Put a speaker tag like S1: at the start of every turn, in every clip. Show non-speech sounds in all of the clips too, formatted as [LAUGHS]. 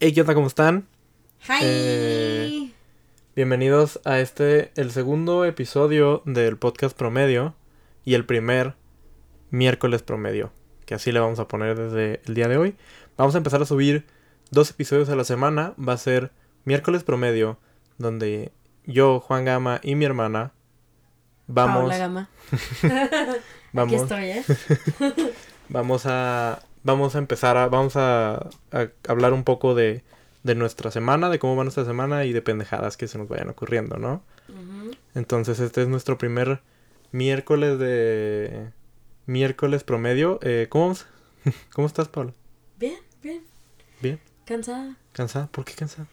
S1: Hey, ¿qué onda? ¿Cómo están?
S2: Hi.
S1: Eh, Bienvenidos a este, el segundo episodio del podcast promedio y el primer miércoles promedio, que así le vamos a poner desde el día de hoy. Vamos a empezar a subir dos episodios a la semana. Va a ser miércoles promedio, donde yo, Juan Gama y mi hermana vamos,
S2: Paola Gama. [LAUGHS]
S1: vamos,
S2: Aquí estoy, ¿eh? [LAUGHS]
S1: vamos a, vamos a empezar a, vamos a, a hablar un poco de, de nuestra semana, de cómo va nuestra semana y de pendejadas que se nos vayan ocurriendo, ¿no? Entonces este es nuestro primer miércoles de miércoles promedio. Eh, ¿cómo? [LAUGHS] ¿Cómo estás, Pablo?
S2: Bien, bien.
S1: Bien.
S2: ¿Cansada?
S1: ¿Cansada? ¿Por qué cansada?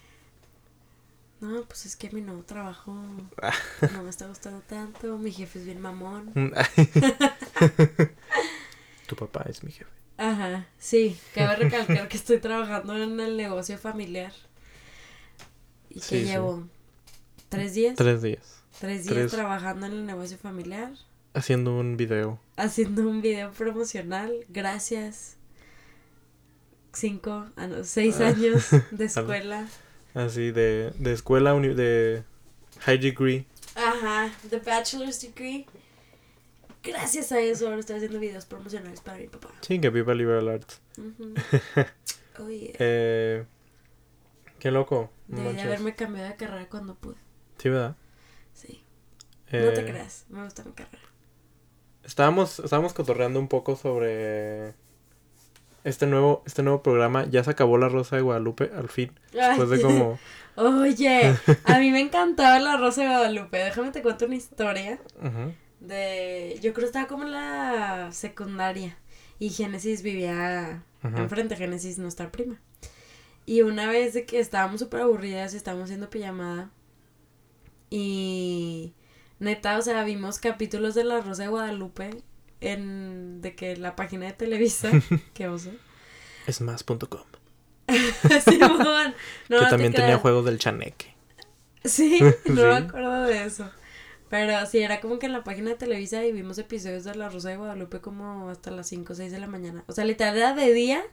S2: No, pues es que mi nuevo trabajo [LAUGHS] no me está gustando tanto. Mi jefe es bien mamón. [LAUGHS]
S1: tu papá es mi jefe.
S2: Ajá, sí. Cabe recalcar que estoy trabajando en el negocio familiar. Y que
S1: Sí, sí.
S2: llevo tres días.
S1: Tres días.
S2: Tres días
S1: tres.
S2: trabajando en el negocio familiar.
S1: Haciendo un video.
S2: Haciendo un video promocional. Gracias. Cinco, ah, seis
S1: Ah.
S2: años [LAUGHS] de escuela.
S1: Así de, de escuela, de high degree.
S2: Ajá, The Bachelor's Degree. Gracias a eso ahora estoy haciendo videos promocionales para mi papá.
S1: Sí, que viva Liberal Arts.
S2: Ujú. [LAUGHS] Oh, yeah.
S1: Eh, qué loco.
S2: Debí de haberme cambiado de carrera cuando pude.
S1: Sí, ¿verdad?
S2: Sí. No te
S1: Eh,
S2: creas, me gusta mi carrera.
S1: Estábamos, estábamos cotorreando un poco sobre este nuevo, este nuevo programa. Ya se acabó la Rosa de Guadalupe, al fin. Después de como. [LAUGHS]
S2: Oye, a mí me encantaba la Rosa de Guadalupe. Déjame te cuento una historia
S1: Ujú.
S2: De... Yo creo que estaba como en la secundaria. Y Génesis vivía
S1: Ujú.
S2: enfrente, Génesis, nuestra prima. Y una vez de que estábamos súper aburridas y estábamos haciendo pijamada. Y neta, o sea, vimos capítulos de La Rosa de Guadalupe en de que la página de Televisa, [LAUGHS] que oso.
S1: Es más.com.
S2: Simón, no,
S1: que
S2: no
S1: también tenía juegos del chaneque.
S2: Sí, [LAUGHS] no me
S1: Sí.
S2: acuerdo de eso. Pero sí, era como que en la página de Televisa y vimos episodios de La Rosa de Guadalupe como hasta las 5 o 6 de la mañana. O sea, literal era de día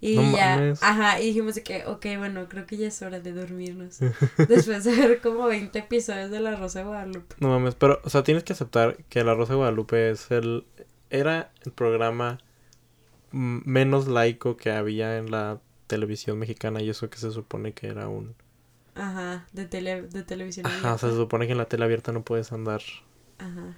S2: y
S1: No
S2: ya.
S1: mames.
S2: Ajá, y dijimos que, ok, bueno, creo que ya es hora de dormirnos. [LAUGHS] Después de ver como 20 episodios de La Rosa de Guadalupe.
S1: No mames, pero, o sea, tienes que aceptar que La Rosa de Guadalupe es el. Era el programa menos laico que había en la televisión mexicana y eso que se supone que era un.
S2: Ajá, de, tele, de televisión.
S1: Ajá, sea, se
S2: abierta.
S1: supone que en la tele abierta no puedes andar.
S2: Ajá.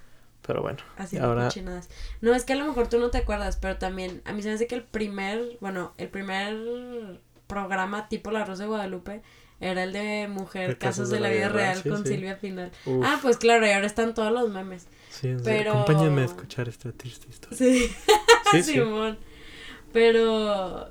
S1: Pero bueno.
S2: Haciendo
S1: Ahora-
S2: cochinadas. No, es que a lo mejor tú no te acuerdas, pero también a mí se me hace que el primer, bueno, el primer programa tipo La Rosa de Guadalupe era el de Mujer Casos de la Vida Real
S1: sí,
S2: con
S1: sí.
S2: Silvia Pinal.
S1: Uf,
S2: Ah, pues claro, y ahora están todos los memes.
S1: sí,
S2: pero-
S1: Acompáñenme a escuchar esta triste historia.
S2: Sí, [LAUGHS]
S1: Sí, sí.
S2: Simón. Pero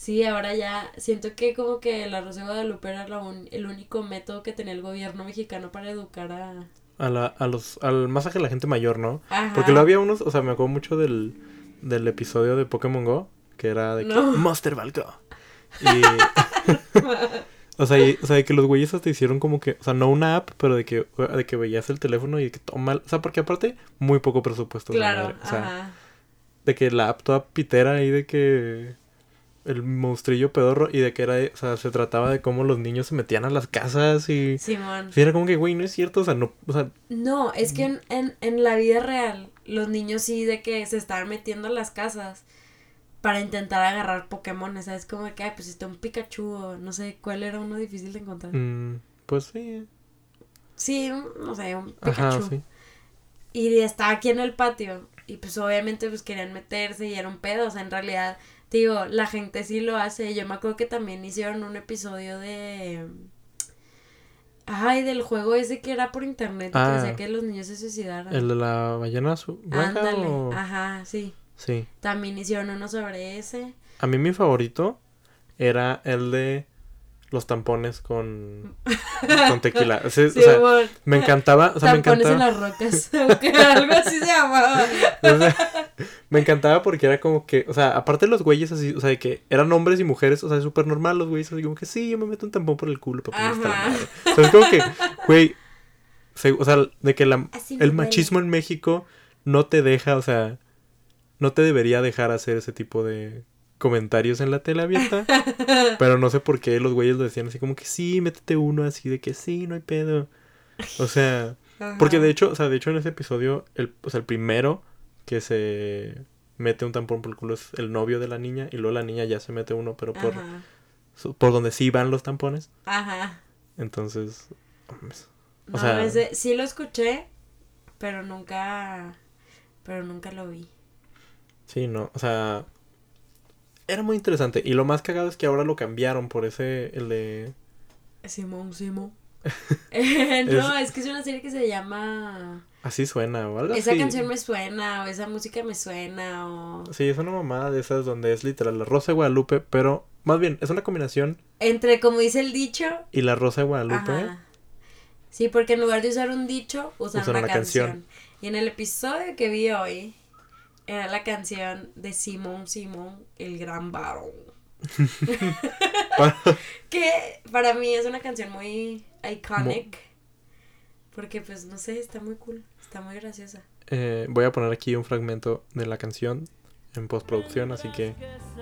S2: sí, ahora ya siento que como que La Rosa de Guadalupe era la un- el único método que tenía el gobierno mexicano para educar a...
S1: A, la, a los, al masaje de la gente mayor, ¿no?
S2: Ajá.
S1: Porque lo había unos, o sea, me acuerdo mucho del, del episodio de Pokémon Go, que era de que. Monster Ball Go. [LAUGHS] Y, o sea, y- o sea, de que los güeyes te hicieron como que, o sea, no una app, pero de que, de que veías el teléfono y de que toma, o sea, porque aparte, muy poco presupuesto.
S2: Claro.
S1: O sea,
S2: ajá.
S1: de que la app toda pitera ahí de que el monstrillo pedorro y de que era, o sea, se trataba de cómo los niños se metían a las casas y...
S2: Simón.
S1: Sí, era como que, güey, no es cierto, o sea, no, o sea,
S2: No, es que en, en, en la vida real, los niños sí de que se estaban metiendo a las casas para intentar agarrar Pokémon, ¿sabes? Como de que, ay, pues está un Pikachu o no sé, ¿cuál era uno difícil de encontrar?
S1: mm, pues sí,
S2: Sí, no sé, un Pikachu.
S1: ajá, sí.
S2: Y estaba aquí en el patio y pues obviamente pues querían meterse y era un pedo, o sea, en realidad, digo, la gente sí lo hace. Yo me acuerdo que también hicieron un episodio de... Ay, del juego ese que era por internet,
S1: Ah.
S2: que que los niños se suicidaran.
S1: ¿El de la ballena azul?
S2: Ándale,
S1: o...?
S2: ajá, sí.
S1: Sí.
S2: También hicieron uno sobre ese.
S1: A mí mi favorito era el de los tampones con, [LAUGHS] con tequila. O sea, o
S2: Sí,
S1: sea,
S2: bueno,
S1: me encantaba, o sea, me
S2: tampones en
S1: encantaba.
S2: las rocas. [LAUGHS] algo así se llamaba. [LAUGHS]
S1: o sea, me encantaba porque era como que, o sea, aparte los güeyes así, o sea, de que eran hombres y mujeres, o sea, súper normal los güeyes, así como que sí, yo me meto un tampón por el culo para poner la madre. O sea, es como que, güey, o sea, de que la,
S2: me
S1: el machismo en México no te deja, o sea, no te debería dejar hacer ese tipo de, comentarios en la tele abierta. [LAUGHS] pero no sé por qué los güeyes lo decían así como que sí, métete uno, así de que sí, no hay pedo. O sea, porque de hecho, o sea, de hecho en ese episodio, el, o sea, el primero que se mete un tampón por el culo es el novio de la niña y luego la niña ya se mete uno, pero por, por donde sí van los tampones. Ajá. Entonces,
S2: o sea, ese, sí lo escuché, pero nunca, pero nunca lo vi.
S1: Sí, no, o sea, era muy interesante. Y lo más cagado es que ahora lo cambiaron por ese, el de...
S2: Simón, Simón. [LAUGHS] [LAUGHS] no, es... que es una serie que se llama...
S1: Así suena o algo
S2: Esa canción me suena o esa música me suena o...
S1: Sí, es una mamada de esas donde es literal la Rosa de Guadalupe, pero más bien es una combinación...
S2: Entre, como dice el dicho...
S1: Y la Rosa de Guadalupe.
S2: Sí, porque en lugar de usar un dicho, usan, una, canción. Y en el episodio que vi hoy, era la canción de Simón Simón, el gran varón. [LAUGHS] que para mí es una canción muy iconic. Porque pues no sé, está muy cool, está muy graciosa.
S1: Eh, voy a poner aquí un fragmento de la canción en postproducción, así que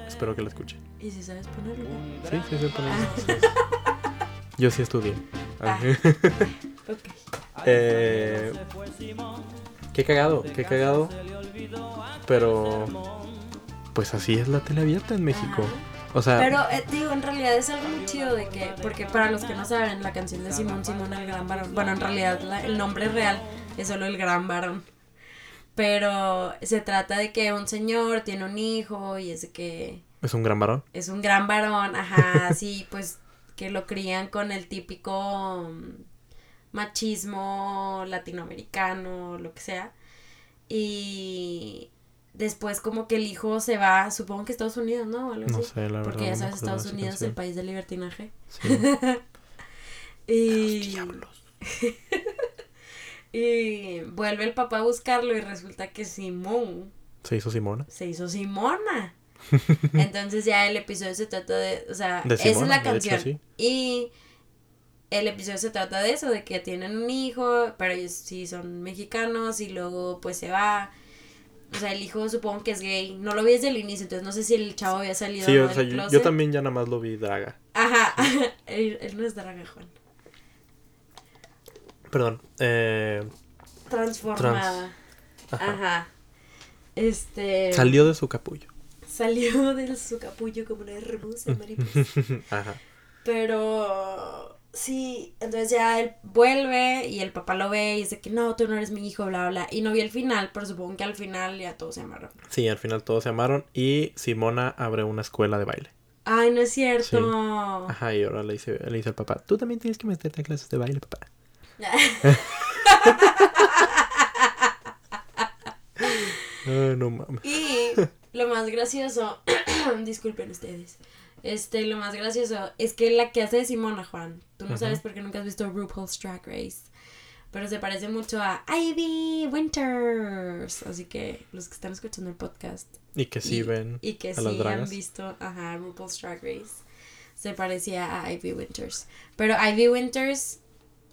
S1: espero que lo escuche.
S2: ¿Y si sabes ponerlo?
S1: Sí, sí sé ponerlo. Yo sí estudié. Ah. [LAUGHS] eh, qué cagado, qué cagado. Pero pues así es la tele abierta en México. O sea,
S2: pero eh, digo, en realidad es algo muy chido de que, porque para los que no saben, la canción de Simón Simón el Gran Varón, bueno, en realidad el nombre real es solo el Gran Varón. Pero se trata de que un señor tiene un hijo y es de que...
S1: ¿Es un gran varón?
S2: Es un gran varón, ajá, sí, pues que lo crían con el típico mm, machismo latinoamericano, lo que sea. Y después como que el hijo se va, supongo que Estados Unidos, ¿no?
S1: no sé, la
S2: Porque
S1: ya
S2: sabes, Estados Unidos es el país del libertinaje. [LAUGHS] y... diablos. [LAUGHS] y vuelve el papá a buscarlo y resulta que Simón...
S1: Se hizo Simona.
S2: Se hizo Simona. [LAUGHS] Entonces ya el episodio se trata de, o sea, esa es la canción. Y el episodio se trata de eso, de que tienen un hijo, pero ellos sí son mexicanos y luego pues se va. O sea, el hijo supongo que es gay. No lo vi desde el inicio, entonces no sé si el chavo había salido.
S1: Sí, o sea, yo, también ya nada más lo vi draga.
S2: Ajá, [LAUGHS] él, no es draga, Juan.
S1: Perdón. Eh...
S2: Transformada. Ajá. Este.
S1: Salió de su capullo.
S2: Salió de su capullo como una hermosa mariposa. [LAUGHS] Ajá. Pero Sí, entonces ya él vuelve y el papá lo ve y dice que no, tú no eres mi hijo, bla, bla. Y no vi el final, pero supongo que al final ya todos se amaron.
S1: Sí, al final todos se amaron y Simona abre una escuela de baile.
S2: Ay, no es cierto.
S1: Ajá, y ahora le dice, le dice al papá, tú también tienes que meterte a clases de baile, papá. [LAUGHS] [LAUGHS] Ay, no mames.
S2: Y lo más gracioso, [CLEARS THROAT] disculpen ustedes, este, lo más gracioso es que la que hace de Simona, Juan, tú no sabes porque nunca has visto RuPaul's Drag Race, pero se parece mucho a Ivy Winters. Así que los que están escuchando el podcast
S1: y que sí ven
S2: y que sí han visto, ajá, RuPaul's Drag Race, se parecía a Ivy Winters. Pero Ivy Winters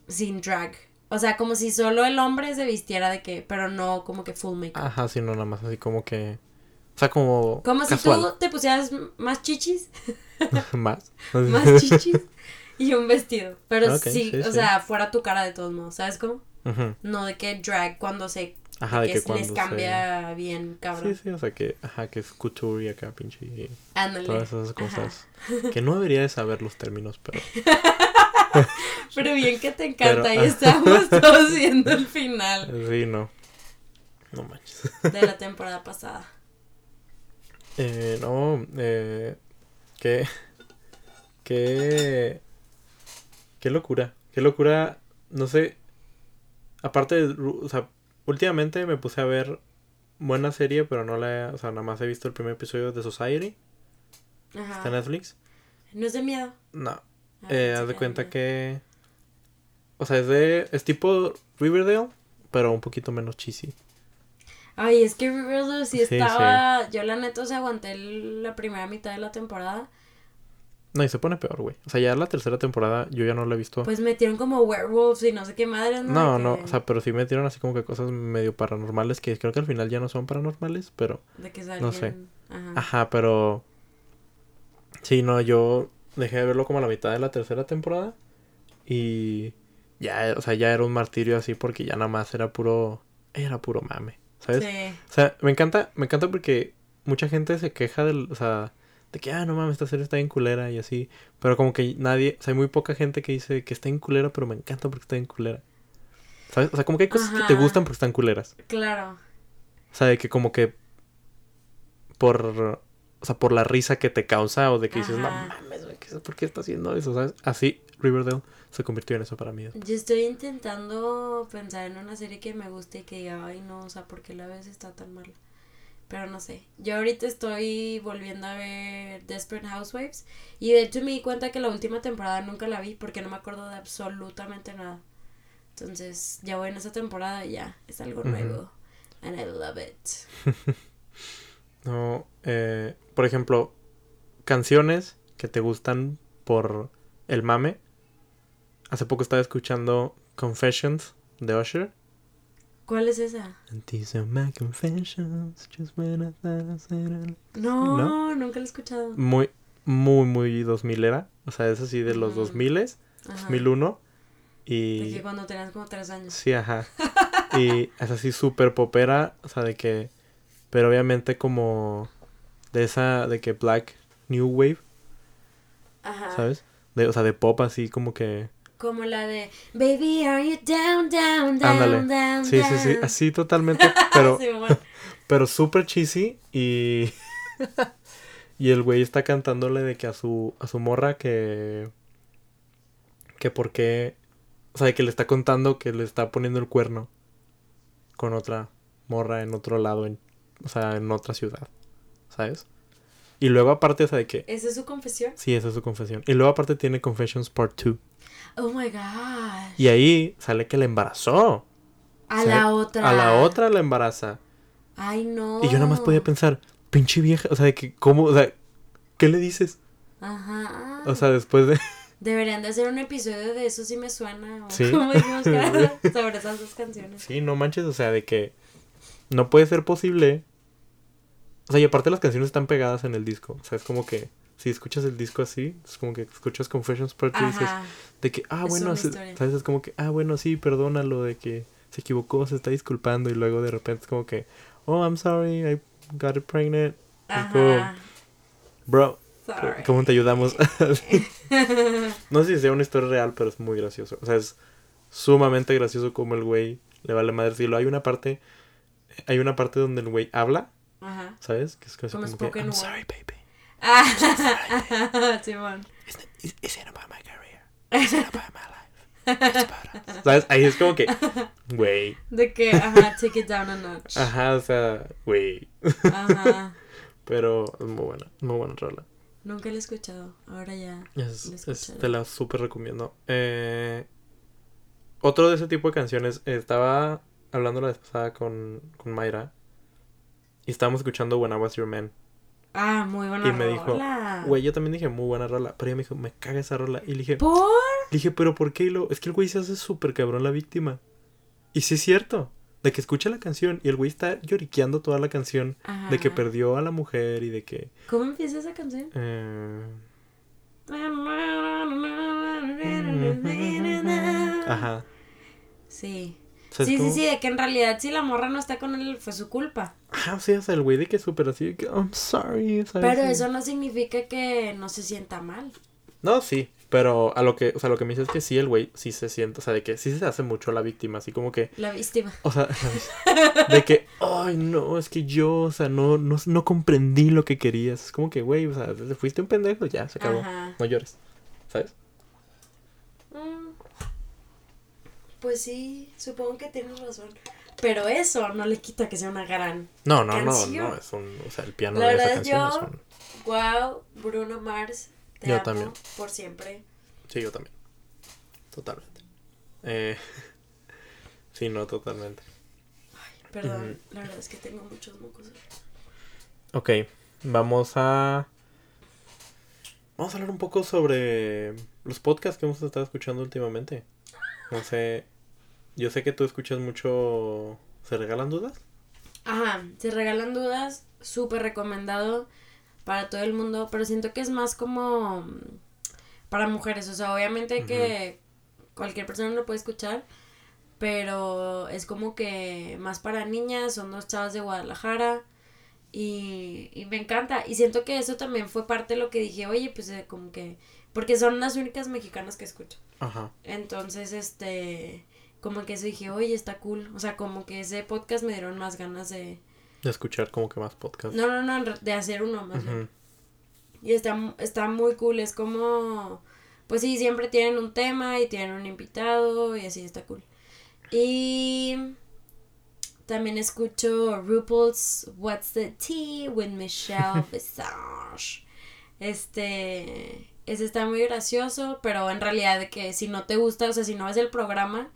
S2: sin drag. O sea, como si solo el hombre se vistiera de que, pero no como que full makeup.
S1: Ajá, sino nada más así como que o sea, como.
S2: Como si tú te pusieras más chichis. [LAUGHS]
S1: más. [LAUGHS]
S2: más chichis. Y un vestido. Pero sí, o sea, fuera tu cara de todos modos. ¿Sabes cómo? No de que drag cuando se.
S1: Ajá, de que, cuando
S2: les cambia bien, cabrón.
S1: Sí, sí, o sea que, ajá, que es couture y acá, pinche. Ándale. Todas esas cosas. Que no debería de saber los términos, pero. [LAUGHS]
S2: pero bien que te encanta. y estamos todos viendo el final.
S1: Sí, no. No manches.
S2: De la temporada pasada.
S1: Eh, no, eh, qué, qué, qué locura, qué locura, no sé, aparte, de, o sea, últimamente me puse a ver buena serie, pero no la, o sea, nada más he visto el primer episodio de Society, Ajá. está en Netflix.
S2: ¿No es de miedo?
S1: No, ah, eh, haz de cuenta que, o sea, es de, es tipo Riverdale, pero un poquito menos cheesy.
S2: Ay, es que Riverdale sí, estaba. Yo la neta, o sea, aguanté la primera mitad de la temporada.
S1: No, y se pone peor, güey. O sea, ya la tercera temporada yo ya no la he visto.
S2: Pues metieron como werewolves y no sé qué madre,
S1: ¿no? No, no, o sea, pero sí metieron así como que cosas medio paranormales que creo que al final ya no son paranormales, pero.
S2: De que
S1: No sé. Ajá. Ajá, pero. Sí, no, yo dejé de verlo como a la mitad de la tercera temporada. Y ya, o sea, ya era un martirio así porque ya nada más era puro. Era puro mame. ¿Sabes?
S2: Sí.
S1: O sea, me encanta, me encanta porque mucha gente se queja del, o sea, de que, ah, no mames, esta serie está bien culera y así. Pero como que nadie, o sea, hay muy poca gente que dice que está en culera, pero me encanta porque está en culera. ¿Sabes? O sea, como que hay cosas que te gustan porque están culeras.
S2: Claro.
S1: O sea, de que como que por, o sea, por la risa que te causa o de que dices, no mames, güey, ¿qué- ¿por qué está haciendo eso? ¿Sabes? Así Riverdale se convirtió en eso para mí.
S2: Yo estoy intentando pensar en una serie que me guste y que diga, ay no, o sea, ¿por qué la vez está tan mala? Pero no sé. Yo ahorita estoy volviendo a ver Desperate Housewives. Y de hecho me di cuenta que la última temporada nunca la vi porque no me acuerdo de absolutamente nada. Entonces ya voy en esa temporada y ya. Es algo nuevo. And I love it. [LAUGHS]
S1: No, eh, por ejemplo, canciones que te gustan por el mame. Hace poco estaba escuchando Confessions de Usher.
S2: ¿Cuál es esa?
S1: My confessions, just when I thought I.
S2: No,
S1: ¿No?
S2: nunca la he escuchado.
S1: Muy, muy, muy 2000 era. O sea, es así de los
S2: Ujú.
S1: 2000
S2: Ajá.
S1: 2001.
S2: De
S1: Y...
S2: que cuando tenías como tres años.
S1: Sí, ajá. Y es así súper popera, o sea, de que... Pero obviamente como... De esa, de que Black New Wave,
S2: Ajá.
S1: ¿sabes? De, o sea, de pop así como que...
S2: Como la de Baby, are you down, down, down,
S1: Ándale.
S2: down,
S1: Sí, sí, sí, así totalmente, pero... [LAUGHS]
S2: Sí, bueno. [LAUGHS]
S1: pero súper cheesy y... [LAUGHS] y el güey está cantándole de que a su, a su morra que... Que por qué... O sea, de que le está contando que le está poniendo el cuerno con otra morra en otro lado, en, o sea, en otra ciudad, ¿sabes? Y luego aparte, o sea, de que...
S2: ¿Esa es su confesión?
S1: Sí, esa es su confesión. Y luego aparte tiene Confessions Part 2.
S2: Oh my gosh.
S1: Y ahí sale que la embarazó.
S2: A la otra.
S1: A la otra la embaraza.
S2: Ay, no.
S1: Y yo nada más podía pensar, pinche vieja, o sea, de que, ¿cómo? O sea, ¿qué le dices?
S2: Ajá.
S1: O sea, después de... [LAUGHS]
S2: Deberían de hacer un episodio de eso si me suena. O
S1: Sí.
S2: como dijimos [LAUGHS] sobre esas dos canciones.
S1: Sí, no manches, o sea, de que no puede ser posible. O sea, y aparte las canciones están pegadas en el disco. O sea, es como que si escuchas el disco así, es como que escuchas Confessions Part 2 y dices de que, ah,
S2: Es
S1: bueno, se-. ¿sabes? Es como que, ah, bueno, sí, perdónalo, de que se equivocó, se está disculpando y luego de repente es como que, oh, I'm sorry, I got it pregnant.
S2: Ajá.
S1: Bro,
S2: Sorry.
S1: ¿cómo te ayudamos? [LAUGHS] [LAUGHS] no sé si sea una historia real, pero es muy gracioso. O sea, es sumamente gracioso como el güey le vale madre decirlo. Hay una parte, hay una parte donde el güey habla,
S2: Ajá.
S1: ¿sabes? Que es casi
S2: Como
S1: como, que, I'm sorry, baby.
S2: Ah, [LAUGHS] Simón.
S1: It's, it's, it's not about my career. It's not about my life. [LAUGHS] ¿Sabes? Ahí es como que, güey.
S2: De que, ajá, take it down a notch.
S1: Ajá, o sea, güey.
S2: Ajá. [LAUGHS]
S1: Pero es muy buena, muy buena rola.
S2: Nunca la he escuchado. Ahora ya.
S1: Es-
S2: La
S1: es- te la súper recomiendo. Eh, otro de ese tipo de canciones, eh, estaba hablando la vez pasada con, con Mayra y estábamos escuchando When I Was Your Man.
S2: Ah, muy buena
S1: Y me dijo,
S2: rola.
S1: Güey, yo también dije muy buena rola, pero ella me dijo, me caga esa rola. Y le dije,
S2: ¿Por?
S1: le dije, pero ¿por qué? Y lo, es que el güey se hace súper cabrón la víctima. Y sí es cierto, de que escucha la canción y el güey está lloriqueando toda la canción
S2: Ajá.
S1: de que perdió a la mujer y de que...
S2: ¿Cómo empieza esa canción?
S1: eh, ajá.
S2: Sí. Sí, sí, sí, de que en realidad si la morra no está con él fue su culpa.
S1: Ajá, sí, o sea, el güey de que es súper así, de que I'm sorry, ¿sabes?
S2: Pero eso no significa que no se sienta mal.
S1: No, sí, pero a lo que, o sea, lo que me dice es que sí, el güey sí se siente, o sea, de que sí se hace mucho la víctima, así como que,
S2: La víctima.
S1: o sea, de que, ay, no, es que yo, o sea, no, no, no comprendí lo que querías. Es como que, güey, o sea, fuiste un pendejo, ya, se acabó.
S2: Ajá.
S1: No llores, ¿sabes?
S2: Mm. Pues sí, supongo que tienes razón. Pero eso no le quita que sea una gran.
S1: No, no, no,
S2: Canción.
S1: no, es un, o sea, el piano
S2: La
S1: de esa
S2: verdad,
S1: canción
S2: yo-
S1: es un...
S2: Wow, Bruno Mars. Te
S1: Yo
S2: amo
S1: también.
S2: por siempre.
S1: Sí, yo también. Totalmente. Eh... [LAUGHS] Sí, no, totalmente.
S2: Perdón,
S1: Ujú.
S2: la verdad es que tengo muchos mocos.
S1: Ok, vamos a... Vamos a hablar un poco sobre los podcasts que hemos estado escuchando últimamente. No sé, yo sé que tú escuchas mucho... ¿Se regalan dudas?
S2: Ajá, se regalan dudas, súper recomendado. para todo el mundo, pero siento que es más como mm, para mujeres, o sea, obviamente que cualquier persona lo puede escuchar, pero es como que más para niñas, son dos chavas de Guadalajara y, y me encanta y siento que eso también fue parte de lo que dije, oye, pues eh, como que, porque son las únicas mexicanas que escucho.
S1: Ajá.
S2: Entonces, este, como que eso dije, oye, está cool. O sea, como que ese podcast me dieron más ganas de...
S1: De escuchar como que más podcast.
S2: No, no, no, de hacer uno más. Y está, está muy cool, es como... Pues sí, siempre tienen un tema y tienen un invitado y así está cool. Y también escucho RuPaul's What's the Tea with Michelle [LAUGHS] Visage. Este, ese está muy gracioso, pero en realidad de que si no te gusta, o sea, si no ves el programa,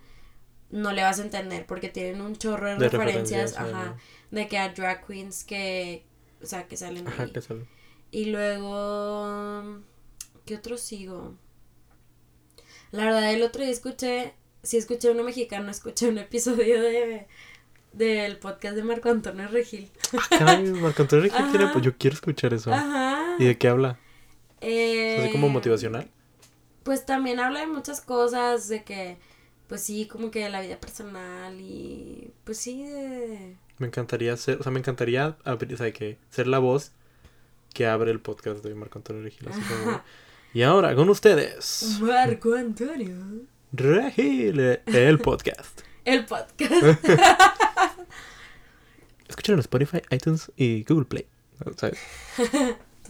S2: no le vas a entender porque tienen un chorro de,
S1: De
S2: referencias,
S1: referencias,
S2: ajá, de que a drag queens que, o sea, que salen
S1: Ajá,
S2: ahí.
S1: que sale.
S2: Y luego, ¿qué otro sigo? La verdad, el otro día escuché, sí escuché uno mexicano, [LAUGHS] escuché un episodio de del podcast de Marco Antonio Regil.
S1: Ah, caray, Marco Antonio Regil tiene,
S2: Ajá.
S1: pues yo quiero escuchar eso.
S2: Ajá.
S1: ¿Y de qué habla?
S2: Eh,
S1: ¿Así como motivacional?
S2: Pues también habla de muchas cosas, de que, pues sí, como que de la vida personal y, pues sí, de...
S1: Me encantaría ser, o sea, me encantaría abrir, o sea, que ser la voz que abre el podcast de Marco Antonio Regil. Así como, [LAUGHS] y ahora con ustedes,
S2: Marco Antonio.
S1: Regil, eh, el podcast. [LAUGHS]
S2: El podcast. [LAUGHS]
S1: Escuchen en Spotify, iTunes y Google Play. ¿sabes?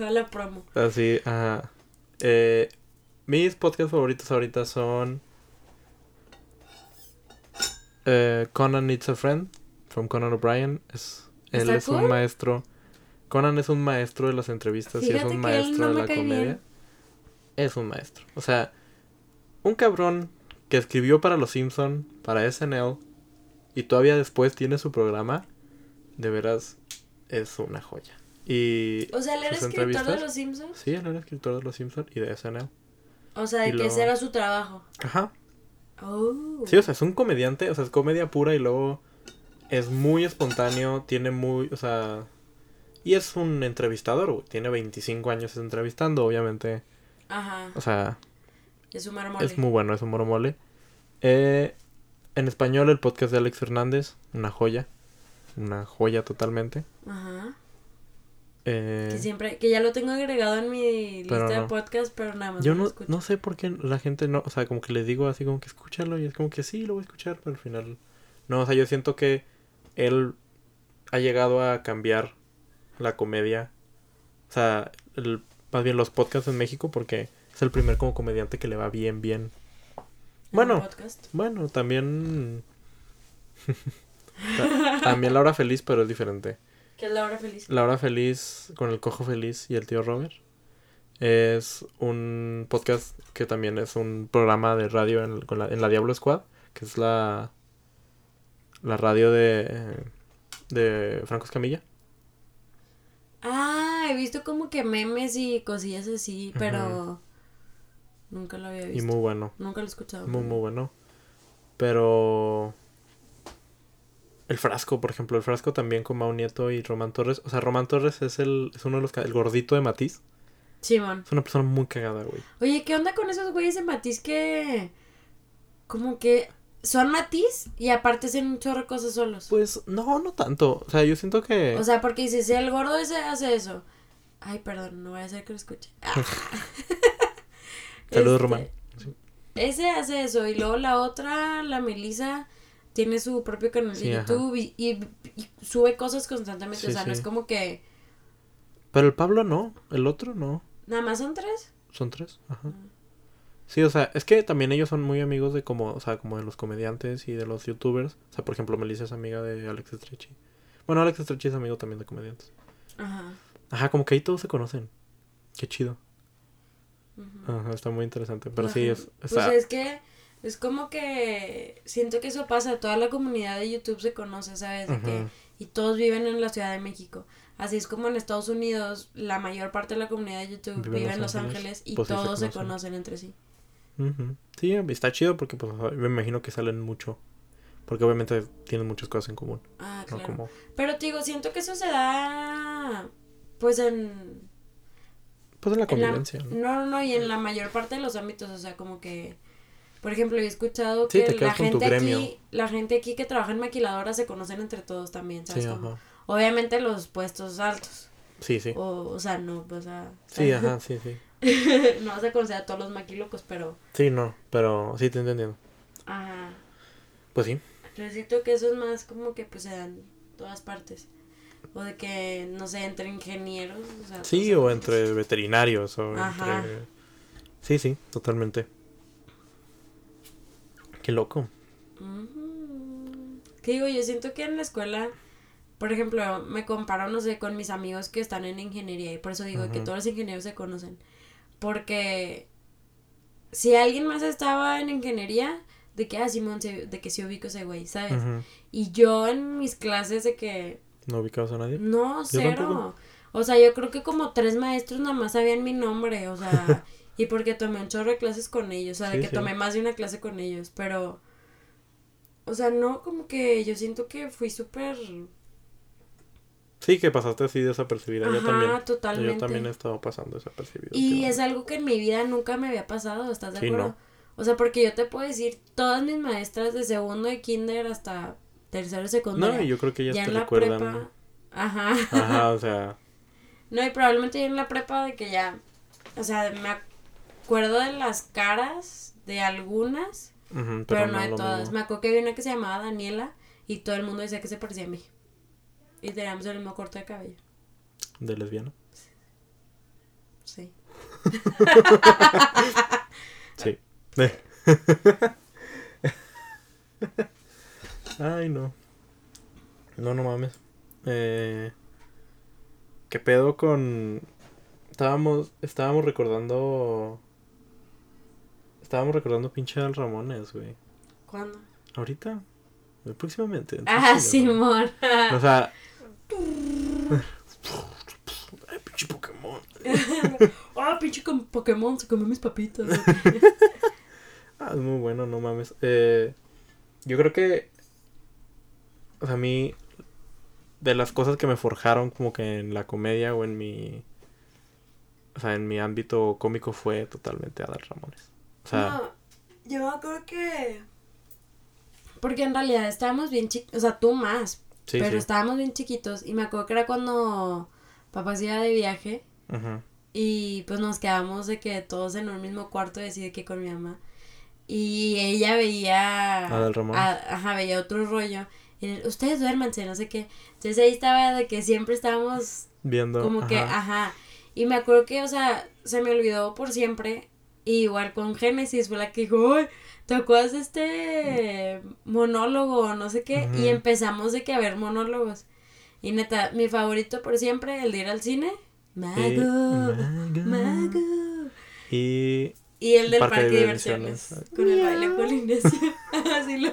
S2: La promo.
S1: Así, ajá. Eh, mis podcasts favoritos ahorita son eh, Conan Needs a Friend, from Conan O'Brien. Es, él
S2: ¿Está
S1: es un maestro. Conan es un maestro de las entrevistas y es un maestro
S2: no
S1: de la comedia.
S2: bien.
S1: Es un maestro. O sea, un cabrón que escribió para Los Simpson, para SNL, y todavía después tiene su programa, de veras es una joya. Y
S2: O sea, él era escritor de Los Simpsons.
S1: Sí, él era escritor de Los Simpsons y de SNL.
S2: O sea, de que
S1: luego-
S2: ese era su trabajo.
S1: Ajá.
S2: Oh.
S1: Sí, o sea, es un comediante, o sea, es comedia pura y luego es muy espontáneo, tiene muy, o sea, y es un entrevistador, güey, tiene 25 años entrevistando, obviamente,
S2: Ajá.
S1: o sea,
S2: Es su mole.
S1: es muy bueno, es un moro mole. Eh, en español el podcast de Alex Fernández, una joya, una joya totalmente.
S2: Ajá.
S1: Eh,
S2: Que siempre, que ya lo tengo agregado en mi lista de podcast, pero nada más
S1: yo
S2: no lo
S1: no, sé por qué la gente no, o sea, como que les digo así como que escúchalo y es como que sí, lo voy a escuchar, pero al final no, o sea, yo siento que él ha llegado a cambiar la comedia, o sea, el- más bien los podcasts en México porque es el primer como comediante que le va bien, bien.
S2: En
S1: Bueno, bueno, también [LAUGHS] ta- también La Hora Feliz, pero es diferente.
S2: Que es la hora feliz.
S1: La Hora Feliz con el Cojo Feliz y el tío Robert. Es un podcast que también es un programa de radio en, con la, en la Diablo Squad, que es la, la radio de, de Franco Escamilla.
S2: Ah, he visto como que memes y cosillas así, pero nunca lo había
S1: Y
S2: visto.
S1: muy bueno,
S2: Nunca lo he escuchado.
S1: muy, muy bueno. Pero el frasco, por ejemplo, el frasco también con Mau Nieto y Román Torres. O sea, Román Torres es, el, es uno de los, el gordito de Matiz.
S2: Simón.
S1: Es una persona muy cagada, güey.
S2: Oye, ¿qué onda con esos güeyes de Matiz que como que son Matiz y aparte hacen un chorro de cosas solos?
S1: Pues no, no tanto. O sea, yo siento que...
S2: O sea, porque dices, el gordo ese hace eso. Ay, perdón, no voy a hacer que lo escuche. Ah. [LAUGHS] [LAUGHS]
S1: Saludos,
S2: Este,
S1: Román. Sí.
S2: Ese hace eso y luego la otra, la Melissa, tiene su propio canal de
S1: Sí.
S2: YouTube y, y- y sube cosas constantemente.
S1: Sí,
S2: o sea, no es como que
S1: Pero el Pablo no, el otro no.
S2: nada más son tres.
S1: Son tres, ajá. Sí, o sea, es que también ellos son muy amigos de como, o sea, como de los comediantes y de los youtubers. O sea, por ejemplo, Melissa es amiga de Alex Estrechi. Bueno, Alex Estrechi es amigo también de comediantes.
S2: Ajá.
S1: Ajá, como que ahí todos se conocen. Qué chido.
S2: ujú.
S1: Ajá, está muy interesante. Pero sí, es...
S2: Pues
S1: está-
S2: es que es como que siento que eso pasa, toda la comunidad de YouTube se conoce, ¿sabes? De que,
S1: Ujú.
S2: y todos viven en la Ciudad de México. Así es como en Estados Unidos, la mayor parte de la comunidad de YouTube vive, en Los Ángeles, y
S1: pues sí se
S2: todos se
S1: conocen.
S2: entre sí.
S1: Sí, está chido porque pues me imagino que salen mucho. Porque obviamente tienen muchas cosas en común.
S2: Ah,
S1: No
S2: claro.
S1: como...
S2: Pero te digo, siento que eso se da pues en
S1: Pues en la
S2: en la-
S1: convivencia, no,
S2: no, no, y en la mayor parte de los ámbitos, o sea, como que, por ejemplo, he escuchado
S1: Sí,
S2: que la gente aquí, la gente aquí que trabaja en maquiladora se conocen entre todos también, ¿sabes?
S1: Sí, ajá.
S2: Obviamente los puestos altos,
S1: Sí, sí.
S2: o, o sea, no, pues, a,
S1: Sí, [LAUGHS] ajá, sí, sí.
S2: no vas a conocer a todos los maquilocos, pero,
S1: Sí, no, pero sí te entendiendo.
S2: ajá,
S1: Pues sí.
S2: pero siento que eso es más como que, pues, se dan en todas partes, o de que, no sé, entre ingenieros, o sea,
S1: Sí, o entre veterinarios, o
S2: Ajá.
S1: entre... Sí, sí, totalmente. Qué loco.
S2: Que digo, yo siento que en la escuela, por ejemplo, me comparo, no sé, con mis amigos que están en ingeniería y por eso digo que
S1: Ujú.
S2: todos los ingenieros se conocen. Porque si alguien más estaba en ingeniería, de que, ah, Simón, se- de que sí ubico ese güey, ¿sabes?
S1: Ujú.
S2: Y yo en mis clases de que,
S1: ¿No ubicabas a nadie?
S2: no, cero. O sea, yo creo que como tres maestros nada más sabían mi nombre, o sea, [LAUGHS] y porque tomé un chorro de clases con ellos, o sea, de
S1: Sí,
S2: que
S1: sí.
S2: tomé más de una clase con ellos, pero, o sea, no, como que yo siento que fui súper,
S1: Sí, que pasaste así desapercibida. yo
S2: Ajá,
S1: también.
S2: totalmente.
S1: Yo también he estado pasando desapercibido.
S2: y es algo que en mi vida nunca me había pasado, ¿estás de
S1: Sí,
S2: acuerdo?
S1: no.
S2: O sea, porque yo te puedo decir, todas mis maestras de segundo de kinder hasta tercero de secundaria,
S1: No, yo creo que ellas
S2: ya
S1: te
S2: en la
S1: recuerdan.
S2: prepa, ajá.
S1: Ajá, o sea. [LAUGHS]
S2: No, y probablemente ya en la prepa de que ya, o sea, me acuerdo de las caras de algunas, pero,
S1: pero,
S2: no, de todas.
S1: mismo.
S2: Me acuerdo que había una que se llamaba Daniela y todo el mundo decía que se parecía a mí. Y teníamos el mismo corte de cabello.
S1: De lesbiana.
S2: Sí. [LAUGHS]
S1: Sí. [LAUGHS] Ay, no. No, no mames. Eh, ¿Qué pedo con... Estábamos, estábamos recordando... Estábamos recordando pinche Al Ramones, güey.
S2: ¿Cuándo?
S1: Ahorita. Eh, Próximamente. en
S2: Ah. Simón.
S1: O sea... [LAUGHS] [LAUGHS] Ay, pinche Pokémon. [LAUGHS]
S2: Ah, pinche con Pokémon, se comió mis papitas.
S1: Ah, es muy bueno, no mames. Eh, yo creo que. O sea, a mí. De las cosas que me forjaron, como que en la comedia o en mi. O sea, en mi ámbito cómico fue totalmente Adal Ramones. O sea,
S2: No, yo me acuerdo que... Porque en realidad estábamos bien chiquitos, o sea, tú más,
S1: sí,
S2: pero
S1: sí.
S2: estábamos bien chiquitos y me acuerdo que era cuando papá se iba de viaje
S1: Ujú.
S2: y pues nos quedamos de que todos en un mismo cuarto y así de que con mi mamá y ella veía
S1: Adal Ramones.
S2: a- ajá veía otro rollo y ustedes duérmanse no sé qué entonces ahí estaba de que siempre estábamos
S1: Viendo.
S2: como que
S1: ajá
S2: y me acuerdo que o sea se me olvidó por siempre y igual con Génesis fue la que dijo "Ay, ¿te acuerdas de este monólogo o no sé qué? Y empezamos de que a ver monólogos. Y neta, mi favorito por siempre, el de ir al cine. Mago,
S1: Y- Mago.
S2: Mago.
S1: Y.
S2: Y el del
S1: Parque
S2: parque,
S1: de diversiones.
S2: diversiones. Con el baile polinesio. [LAUGHS] Así lo.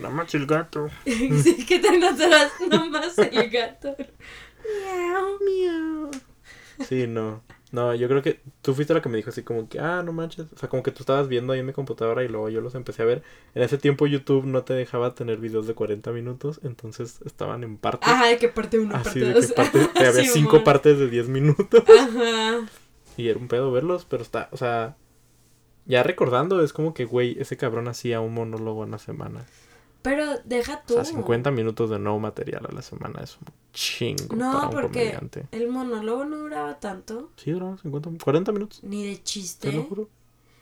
S1: No manches el gato. [LAUGHS]
S2: sí, que te notas nomás el gato. Miau.
S1: Miau. Sí, no. No, yo creo que tú fuiste la que me dijo así como que, ah, no manches. O sea, como que tú estabas viendo ahí en mi computadora y luego yo los empecé a ver. En ese tiempo YouTube no te dejaba tener videos de 40 minutos, entonces estaban en partes.
S2: Ajá, de que parte uno,
S1: así
S2: parte
S1: que [LAUGHS] había
S2: Simón.
S1: cinco partes de 10 minutos.
S2: Ajá.
S1: Y era un pedo verlos, pero está, o sea, ya recordando, es como que, güey, ese cabrón hacía un monólogo en la semana.
S2: Pero deja tú.
S1: O sea, 50 minutos de nuevo material a la semana es un chingo
S2: No,
S1: para un
S2: porque
S1: comediante.
S2: el monólogo no duraba tanto.
S1: Sí, duraba 50, 40 minutos.
S2: Ni de
S1: Te
S2: chiste.
S1: lo juro.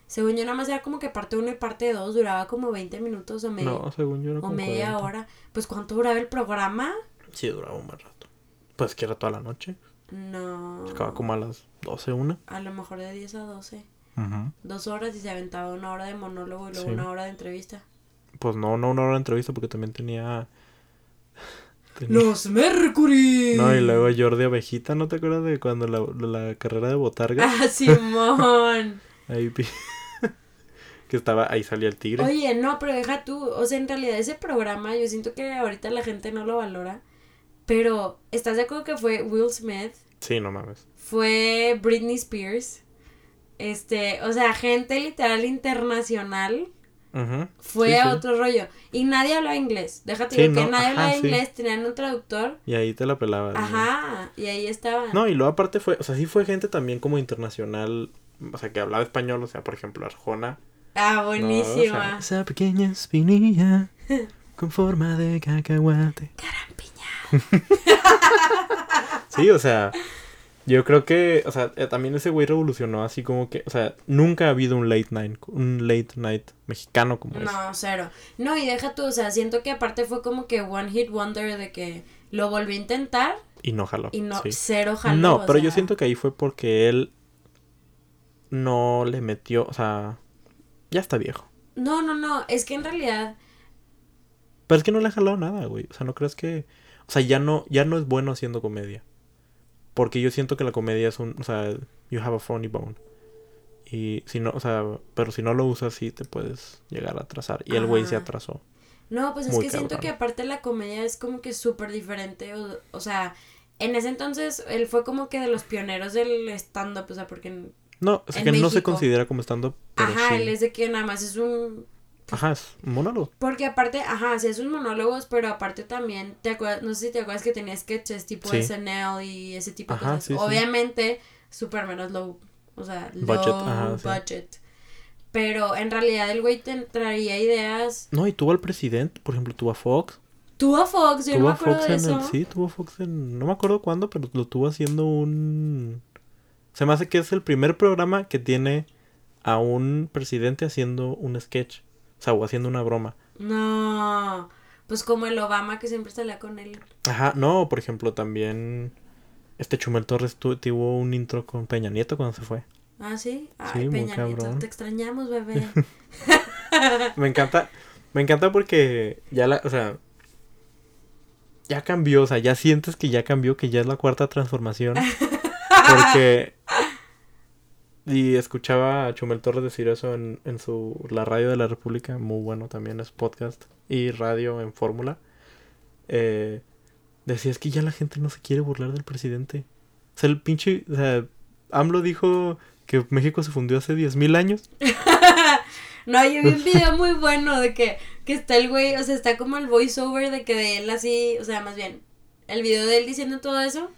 S2: Según yo, nada más era como que parte 1 y parte 2 duraba como 20 minutos o, media
S1: No, según yo era
S2: o
S1: como
S2: media
S1: 40.
S2: hora. Pues, ¿cuánto duraba el programa?
S1: Sí, duraba un buen rato. Pues que era toda la noche.
S2: No.
S1: Se acababa como a las 12, una.
S2: A lo mejor de 10 a 12. Dos horas y se aventaba una hora de monólogo y luego
S1: Sí.
S2: una hora de entrevista.
S1: Pues no, no una hora de entrevista porque también tenía... [LAUGHS] tenía-
S2: ¡Los Mercury!
S1: No, y luego Jordi Abejita, ¿no te acuerdas de cuando la, la carrera de Botarga?
S2: ¡Ah, Simón! [LAUGHS]
S1: Ahí [LAUGHS] que estaba, ahí salía el tigre.
S2: Oye, no, pero deja tú. O sea, en realidad ese programa yo siento que ahorita la gente no lo valora. Pero, ¿estás de acuerdo que fue Will Smith?
S1: Sí, no mames.
S2: Fue Britney Spears. Este, o sea, gente literal internacional Fue
S1: Sí,
S2: a
S1: sí.
S2: otro rollo. Y nadie hablaba inglés. Déjate
S1: Sí,
S2: que
S1: no,
S2: nadie
S1: ajá,
S2: hablaba
S1: sí.
S2: inglés, tenían un traductor.
S1: Y ahí te la pelabas. ¿no?
S2: Ajá, y ahí estaban.
S1: No, y luego aparte fue, o sea, sí fue gente también como internacional, o sea, que hablaba español, o sea, por ejemplo, Arjona.
S2: Ah,
S1: No, o sea,
S2: buenísima.
S1: esa pequeña espinilla [LAUGHS] con forma de cacahuate. [LAUGHS] Sí, o sea, yo creo que, o sea, eh, también ese güey revolucionó así como que, o sea, nunca ha habido un late night, un late night mexicano como ese.
S2: No, cero. No, y deja tú, o sea, siento que aparte fue como que one hit wonder de que lo volví a intentar
S1: Y no jaló.
S2: y no,
S1: sí.
S2: cero jaló.
S1: No, pero yo siento que ahí fue porque él no le metió, o sea, ya está viejo.
S2: No, no, no, es que en realidad,
S1: Pero es que no le ha jalado nada, güey. O sea, no crees que. O sea, ya no, ya no es bueno haciendo comedia. Porque yo siento que la comedia es un. O sea, you have a funny bone. Y si no, o sea, pero si no lo usas, sí te puedes llegar a atrasar. Y el güey se atrasó.
S2: no, pues es que siento que aparte la comedia es como que súper diferente, o, o sea, en ese entonces él fue como que de los pioneros del stand-up, o sea, porque, en-
S1: No, o sea,
S2: En
S1: que no se considera como estando. Pero
S2: ajá,
S1: sí.
S2: él es de que nada más es un
S1: Ajá, es un monólogo.
S2: Porque aparte, ajá, sí, esos monólogos, pero aparte también, te acuerdas, no sé si te acuerdas que tenía sketches tipo
S1: Sí.
S2: SNL y ese tipo de cosas.
S1: sí.
S2: Obviamente, súper menos low, o sea, low
S1: Budget, ajá, sí.
S2: budget. Pero en realidad el güey te traía ideas.
S1: No, y tuvo al presidente, por ejemplo, tuvo a Fox.
S2: Tuvo a Fox, yo no me acuerdo
S1: Fox
S2: de
S1: en
S2: eso.
S1: el. Sí, tuvo a Fox en. No me acuerdo cuándo, pero lo tuvo haciendo un. Se me hace que es el primer programa que tiene a un presidente haciendo un sketch. O sea, o haciendo una broma.
S2: No, pues como el Obama que siempre salía con él.
S1: Ajá, no, por ejemplo, también. Este Chumel Torres tu- tuvo un intro con Peña Nieto cuando se fue.
S2: Ah, sí. Ay,
S1: Sí, muy
S2: Peña Nieto, te extrañamos, bebé. [LAUGHS]
S1: Me encanta. Me encanta porque ya la. O sea. Ya cambió, o sea, ya sientes que ya cambió, que ya es la cuarta transformación. [LAUGHS] Porque. Y escuchaba a Chumel Torres decir eso en, en su la radio de la República, muy bueno también es podcast y radio en fórmula. Eh, decía es que ya la gente no se quiere burlar del presidente. O sea, el pinche, o sea, AMLO dijo que México se fundió hace 10.000 años. [LAUGHS]
S2: No, yo vi un [LAUGHS] video muy bueno de que, que está el güey, o sea, está como el voiceover de que de él así, o sea, más bien, el video de él diciendo todo eso,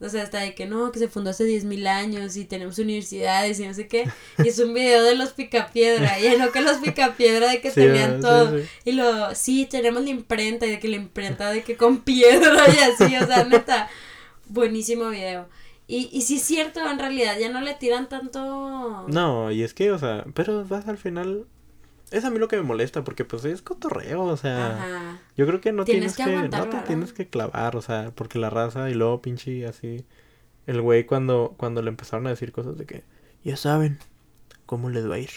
S2: o sea, está de que no, que se fundó hace 10.000 años y tenemos universidades y no sé qué, y es un video de los picapiedra, y no que los picapiedra de que
S1: Sí,
S2: tenían todo,
S1: sí, sí.
S2: y lo, sí, tenemos la imprenta, y de que la imprenta de que con piedra y así, o sea, neta, buenísimo video. Y, y sí es cierto, en realidad ya no le tiran tanto...
S1: No, y es que, o sea, pero vas al final. Es a mí lo que me molesta, porque pues es cotorreo, o sea.
S2: Ajá.
S1: Yo creo que no
S2: Tienes
S1: tienes,
S2: que
S1: que,
S2: aguantar,
S1: no te
S2: ¿verdad?
S1: tienes que clavar, o sea, porque la raza y luego pinche así. El güey cuando, cuando le empezaron a decir cosas de que, ya saben cómo les va a ir.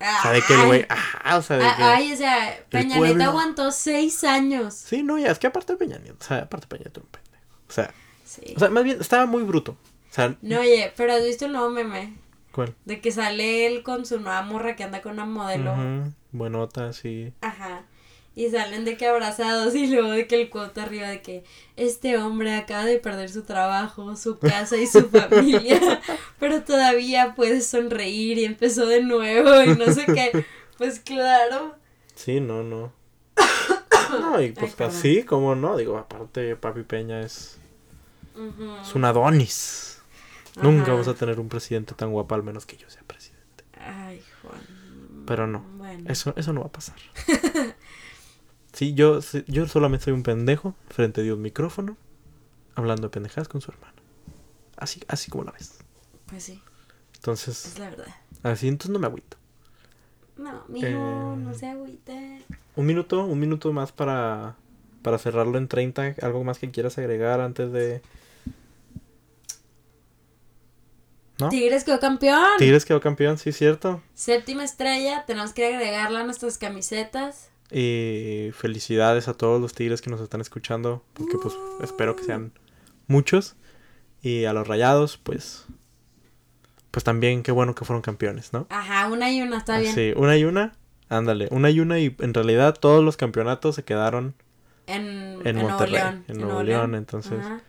S1: O sea, de que el güey, ajá, o sea, de
S2: Ah,
S1: que.
S2: Ay, o sea, Peña Nieto aguantó seis años.
S1: Sí, no, ya, es que aparte Peña Nieto, o sea, aparte Peña Nieto, un pendejo. O sea,
S2: Sí.
S1: o sea, más bien, estaba muy bruto. O sea,
S2: No, oye, pero has visto el nuevo meme
S1: ¿cuál?
S2: de que sale él con su nueva morra que anda con una modelo.
S1: Ujú, Buenota, sí.
S2: Ajá. Y salen de que abrazados y luego de que el cuota arriba de que este hombre acaba de perder su trabajo, su [LAUGHS] casa y su familia, [LAUGHS] pero todavía puede sonreír y empezó de nuevo y no sé qué. [LAUGHS] Pues claro.
S1: Sí, no, no. [COUGHS] No, y pues
S2: perdón.
S1: así, como no, digo, aparte Papi Peña es,
S2: Ujú.
S1: es un Adonis. Nunca vas a tener un presidente tan guapo, al menos que yo sea presidente.
S2: Ay, Juan.
S1: Pero no,
S2: Bueno.
S1: eso, eso no va a pasar. [LAUGHS] Sí, yo, yo solamente soy un pendejo frente a un micrófono, hablando de pendejadas con su hermana. Así, así como la ves.
S2: Pues sí,
S1: Entonces,
S2: es la verdad.
S1: así entonces no me agüito.
S2: No, mijo,
S1: Eh,
S2: no se agüite.
S1: Un minuto, un minuto más para, para cerrarlo en 30. ¿Algo más que quieras agregar antes de...? ¿No?
S2: Tigres quedó campeón.
S1: Tigres quedó campeón, sí, cierto.
S2: Séptima estrella, tenemos que agregarla a nuestras camisetas.
S1: Y felicidades a todos los Tigres que nos están escuchando, porque pues espero que sean muchos. Y a los Rayados, pues pues también qué bueno que fueron campeones, ¿no?
S2: Ajá, una y una, está bien.
S1: Sí, una y una. Ándale, una y una y en realidad todos los campeonatos se quedaron
S2: En,
S1: en,
S2: en Nuevo
S1: Monterrey,
S2: León.
S1: en Nuevo León, entonces
S2: Ajá,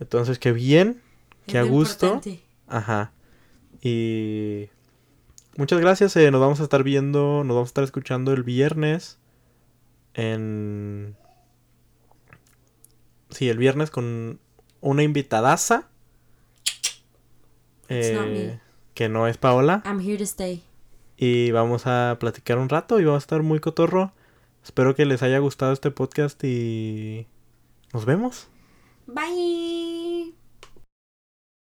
S1: entonces qué bien, qué a gusto.
S2: importante.
S1: Ajá. Y muchas gracias. Eh, nos vamos a estar viendo, nos vamos a estar escuchando el viernes en... Sí, el viernes con una invitadaza. Eh, que no es Paola.
S2: I'm here to stay.
S1: Y vamos a platicar un rato y vamos a estar muy cotorro. Espero que les haya gustado este podcast y nos vemos.
S2: Bye.